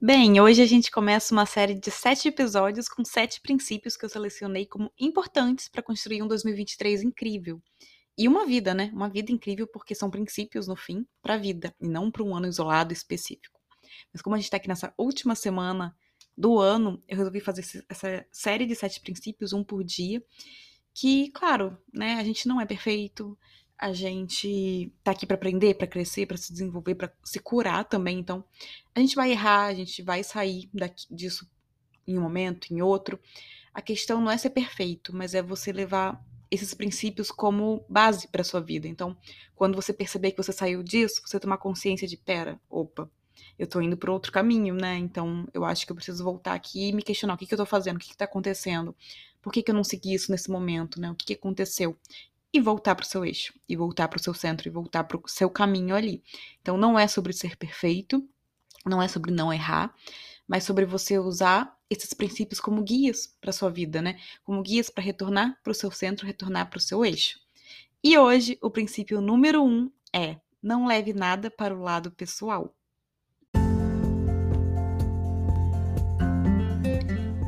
Bem, hoje a gente começa uma série de sete episódios com sete princípios que eu selecionei como importantes para construir um 2023 incrível. E uma vida, né? Uma vida incrível porque são princípios no fim para a vida e não para um ano isolado específico. Mas como a gente está aqui nessa última semana do ano, eu resolvi fazer essa série de sete princípios, um por dia, que, claro, né, a gente não é perfeito, a gente tá aqui para aprender, para crescer, para se desenvolver, para se curar também. Então, a gente vai errar, a gente vai sair daqui, disso em um momento, em outro. A questão não é ser perfeito, mas é você levar esses princípios como base para sua vida. Então, quando você perceber que você saiu disso, você tomar consciência de, pera, opa, eu tô indo para outro caminho, né? Então, eu acho que eu preciso voltar aqui e me questionar o que, que eu tô fazendo, o que, que tá acontecendo, por que, que eu não segui isso nesse momento, né? O que, que aconteceu? E voltar para o seu eixo, e voltar para o seu centro, e voltar para o seu caminho ali. Então não é sobre ser perfeito, não é sobre não errar, mas sobre você usar esses princípios como guias para sua vida, né? Como guias para retornar para o seu centro, retornar para o seu eixo. E hoje o princípio número um é: não leve nada para o lado pessoal.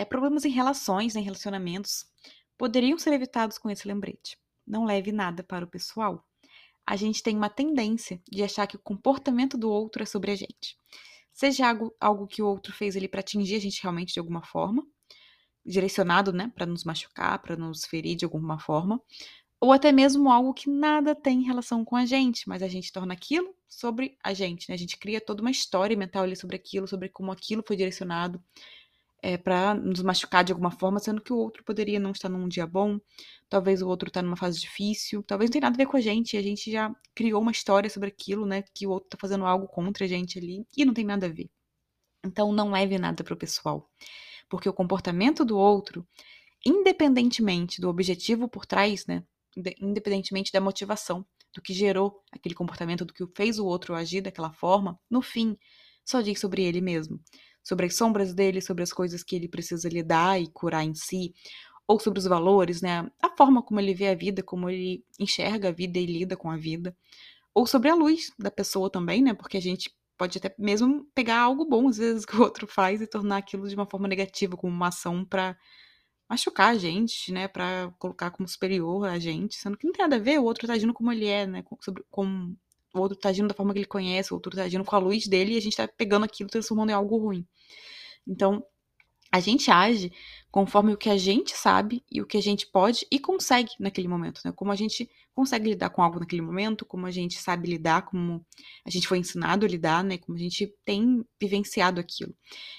é, problemas em relações, em relacionamentos, poderiam ser evitados com esse lembrete. Não leve nada para o pessoal. A gente tem uma tendência de achar que o comportamento do outro é sobre a gente. Seja algo, algo que o outro fez ali para atingir a gente realmente de alguma forma, direcionado, né, para nos machucar, para nos ferir de alguma forma, ou até mesmo algo que nada tem relação com a gente, mas a gente torna aquilo sobre a gente, né? A gente cria toda uma história mental ali sobre aquilo, sobre como aquilo foi direcionado, é, para nos machucar de alguma forma, sendo que o outro poderia não estar num dia bom, talvez o outro está numa fase difícil, talvez não tenha nada a ver com a gente, a gente já criou uma história sobre aquilo, né, que o outro está fazendo algo contra a gente ali, e não tem nada a ver. Então não leve nada para o pessoal, porque o comportamento do outro, independentemente do objetivo por trás, né, independentemente da motivação, do que gerou aquele comportamento, do que fez o outro agir daquela forma, no fim, só diz sobre ele mesmo sobre as sombras dele, sobre as coisas que ele precisa lidar e curar em si, ou sobre os valores, né? A forma como ele vê a vida, como ele enxerga a vida e lida com a vida, ou sobre a luz da pessoa também, né? Porque a gente pode até mesmo pegar algo bom às vezes que o outro faz e tornar aquilo de uma forma negativa, como uma ação para machucar a gente, né, para colocar como superior a gente, sendo que não tem nada a ver, o outro tá agindo como ele é, né, sobre, como o outro tá agindo da forma que ele conhece, o outro tá agindo com a luz dele e a gente tá pegando aquilo transformando em algo ruim. Então, a gente age conforme o que a gente sabe e o que a gente pode e consegue naquele momento, né? Como a gente consegue lidar com algo naquele momento, como a gente sabe lidar, como a gente foi ensinado a lidar, né? Como a gente tem vivenciado aquilo.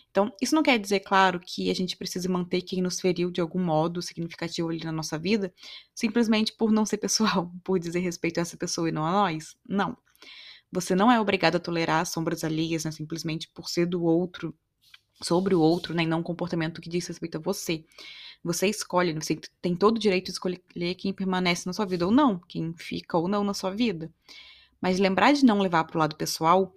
Então, isso não quer dizer, claro, que a gente precise manter quem nos feriu de algum modo significativo ali na nossa vida, simplesmente por não ser pessoal, por dizer respeito a essa pessoa e não a nós. Não. Você não é obrigado a tolerar sombras alheias, né? Simplesmente por ser do outro sobre o outro, né, e não um comportamento que diz respeito a você. Você escolhe, você tem todo o direito de escolher quem permanece na sua vida ou não, quem fica ou não na sua vida. Mas lembrar de não levar para o lado pessoal,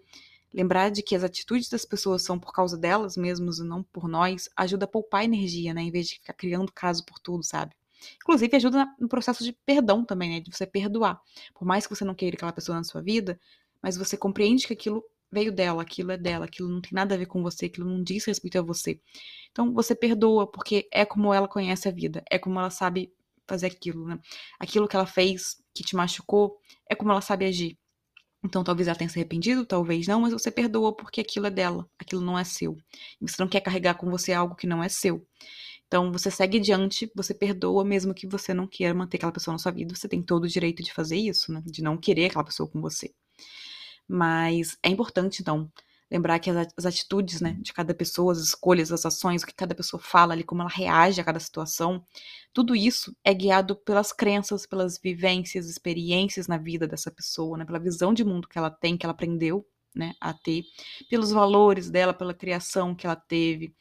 lembrar de que as atitudes das pessoas são por causa delas mesmas e não por nós, ajuda a poupar energia, né, em vez de ficar criando caso por tudo, sabe? Inclusive ajuda no processo de perdão também, né, de você perdoar. Por mais que você não queira aquela pessoa na sua vida, mas você compreende que aquilo veio dela, aquilo é dela, aquilo não tem nada a ver com você, aquilo não diz respeito a você. Então você perdoa, porque é como ela conhece a vida, é como ela sabe fazer aquilo, né? Aquilo que ela fez que te machucou, é como ela sabe agir. Então talvez ela tenha se arrependido, talvez não, mas você perdoa porque aquilo é dela, aquilo não é seu. E você não quer carregar com você algo que não é seu. Então você segue adiante, você perdoa, mesmo que você não queira manter aquela pessoa na sua vida, você tem todo o direito de fazer isso, né? De não querer aquela pessoa com você. Mas é importante, então, lembrar que as, atitudes né, de cada pessoa, as escolhas, as ações, o que cada pessoa fala ali, como ela reage a cada situação, tudo isso é guiado pelas crenças, pelas vivências, experiências na vida dessa pessoa, né, pela visão de mundo que ela tem, que ela aprendeu né, a ter, pelos valores dela, pela criação que ela teve,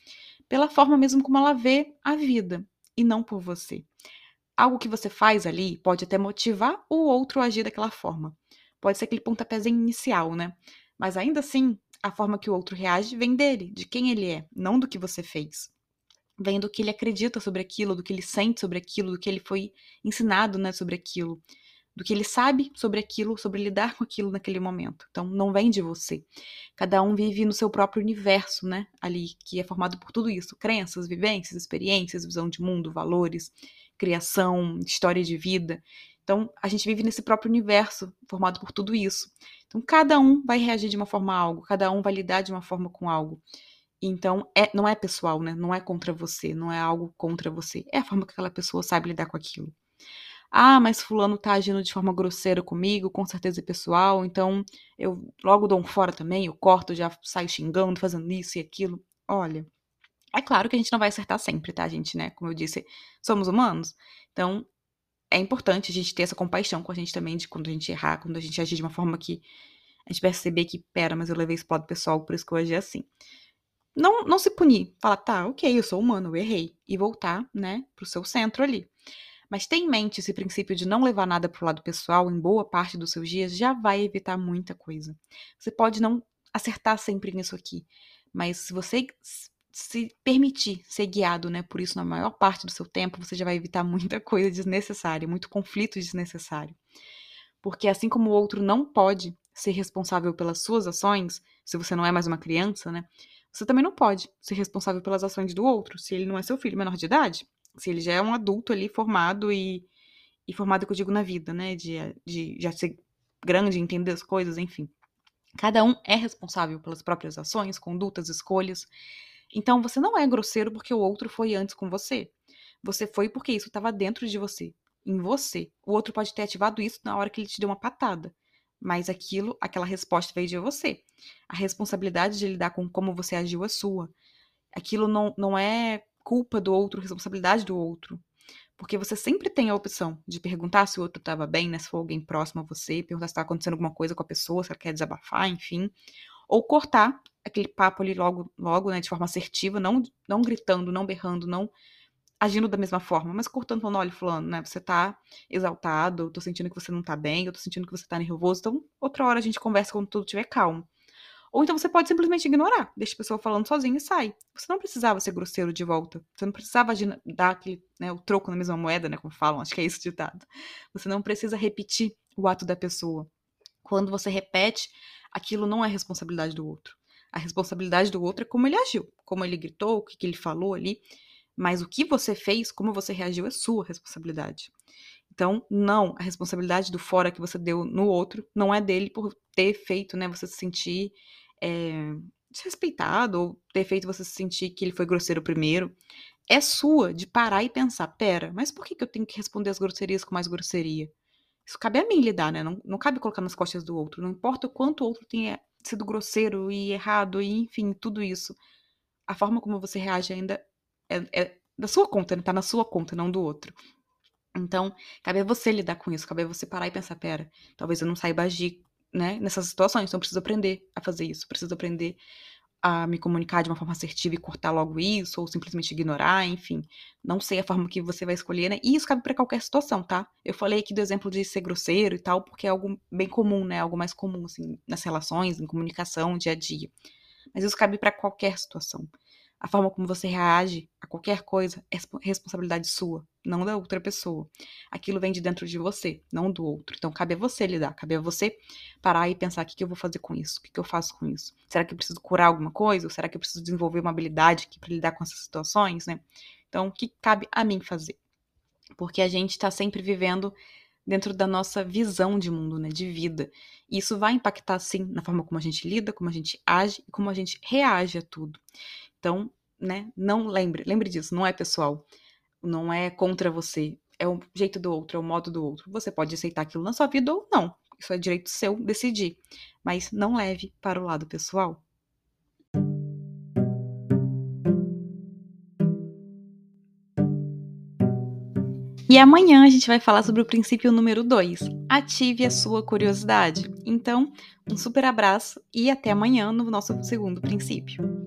pela forma mesmo como ela vê a vida e não por você. Algo que você faz ali pode até motivar o outro a agir daquela forma. Pode ser aquele pontapézinho inicial, né? Mas ainda assim, a forma que o outro reage vem dele, de quem ele é, não do que você fez. Vem do que ele acredita sobre aquilo, do que ele sente sobre aquilo, do que ele foi ensinado né, sobre aquilo do que ele sabe sobre aquilo, sobre lidar com aquilo naquele momento. Então, não vem de você. Cada um vive no seu próprio universo, né? Ali, que é formado por tudo isso: crenças, vivências, experiências, visão de mundo, valores, criação, história de vida. Então, a gente vive nesse próprio universo formado por tudo isso. Então, cada um vai reagir de uma forma a algo, cada um vai lidar de uma forma com algo. Então, é, não é pessoal, né? Não é contra você, não é algo contra você. É a forma que aquela pessoa sabe lidar com aquilo. Ah, mas fulano tá agindo de forma grosseira comigo, com certeza é pessoal, então eu logo dou um fora também, eu corto, já saio xingando, fazendo isso e aquilo. Olha, é claro que a gente não vai acertar sempre, tá, gente, né? Como eu disse, somos humanos. Então, é importante a gente ter essa compaixão com a gente também, de quando a gente errar, quando a gente agir de uma forma que a gente perceber que, pera, mas eu levei isso pro lado pessoal, por isso que eu agi assim. Não, não se punir. Falar, tá, ok, eu sou humano, eu errei. E voltar, né, pro seu centro ali. Mas ter em mente esse princípio de não levar nada para o lado pessoal em boa parte dos seus dias já vai evitar muita coisa. Você pode não acertar sempre nisso aqui, mas se você se permitir ser guiado, né, por isso na maior parte do seu tempo, você já vai evitar muita coisa desnecessária, muito conflito desnecessário. Porque assim como o outro não pode ser responsável pelas suas ações, se você não é mais uma criança, né? Você também não pode ser responsável pelas ações do outro, se ele não é seu filho menor de idade se ele já é um adulto ali formado e, e formado que eu digo na vida, né? De, de já ser grande, entender as coisas, enfim. Cada um é responsável pelas próprias ações, condutas, escolhas. Então você não é grosseiro porque o outro foi antes com você. Você foi porque isso estava dentro de você, em você. O outro pode ter ativado isso na hora que ele te deu uma patada. Mas aquilo, aquela resposta veio de você. A responsabilidade de lidar com como você agiu é sua. Aquilo não, não é culpa do outro, responsabilidade do outro. Porque você sempre tem a opção de perguntar se o outro estava bem, né? Se for alguém próximo a você, perguntar se está acontecendo alguma coisa com a pessoa, se ela quer desabafar, enfim. Ou cortar aquele papo ali logo, logo, né? De forma assertiva, não, não gritando, não berrando, não agindo da mesma forma, mas cortando, falando, olha, fulano, né? Você tá exaltado, eu tô sentindo que você não tá bem, eu tô sentindo que você tá nervoso, então outra hora a gente conversa quando tudo estiver calmo. Ou então você pode simplesmente ignorar, deixa a pessoa falando sozinha e sai. Você não precisava ser grosseiro de volta. Você não precisava dar aquele, né, o troco na mesma moeda, né, como falam, acho que é isso ditado. Você não precisa repetir o ato da pessoa. Quando você repete, aquilo não é responsabilidade do outro. A responsabilidade do outro é como ele agiu, como ele gritou, o que, que ele falou ali. Mas o que você fez, como você reagiu, é sua responsabilidade. Então, não, a responsabilidade do fora que você deu no outro não é dele por ter feito, né, você se sentir é, desrespeitado ou ter feito você se sentir que ele foi grosseiro primeiro, é sua de parar e pensar: pera, mas por que, que eu tenho que responder as grosserias com mais grosseria? Isso cabe a mim lidar, né? Não, não cabe colocar nas costas do outro. Não importa o quanto o outro tenha sido grosseiro e errado, e enfim, tudo isso. A forma como você reage ainda é, é da sua conta, né? Tá na sua conta, não do outro. Então, cabe a você lidar com isso, cabe a você parar e pensar, pera, talvez eu não saiba agir né, nessas situações. Então, eu preciso aprender a fazer isso. Preciso aprender a me comunicar de uma forma assertiva e cortar logo isso, ou simplesmente ignorar, enfim. Não sei a forma que você vai escolher, né? E isso cabe para qualquer situação, tá? Eu falei aqui do exemplo de ser grosseiro e tal, porque é algo bem comum, né? Algo mais comum, assim, nas relações, em comunicação, dia a dia. Mas isso cabe para qualquer situação. A forma como você reage a qualquer coisa é responsabilidade sua, não da outra pessoa. Aquilo vem de dentro de você, não do outro. Então, cabe a você lidar, cabe a você parar e pensar: o que, eu vou fazer com isso? O que, eu faço com isso? Será que eu preciso curar alguma coisa? Ou será que eu preciso desenvolver uma habilidade para lidar com essas situações, né? Então, o que cabe a mim fazer? Porque a gente está sempre vivendo dentro da nossa visão de mundo, né, de vida. E isso vai impactar sim na forma como a gente lida, como a gente age e como a gente reage a tudo. Então, né, não lembre, lembre disso, não é pessoal, não é contra você, é o jeito do outro, é o modo do outro. Você pode aceitar aquilo na sua vida ou não. Isso é direito seu decidir, mas não leve para o lado pessoal. E amanhã a gente vai falar sobre o princípio número 2. Ative a sua curiosidade. Então, um super abraço e até amanhã no nosso segundo princípio.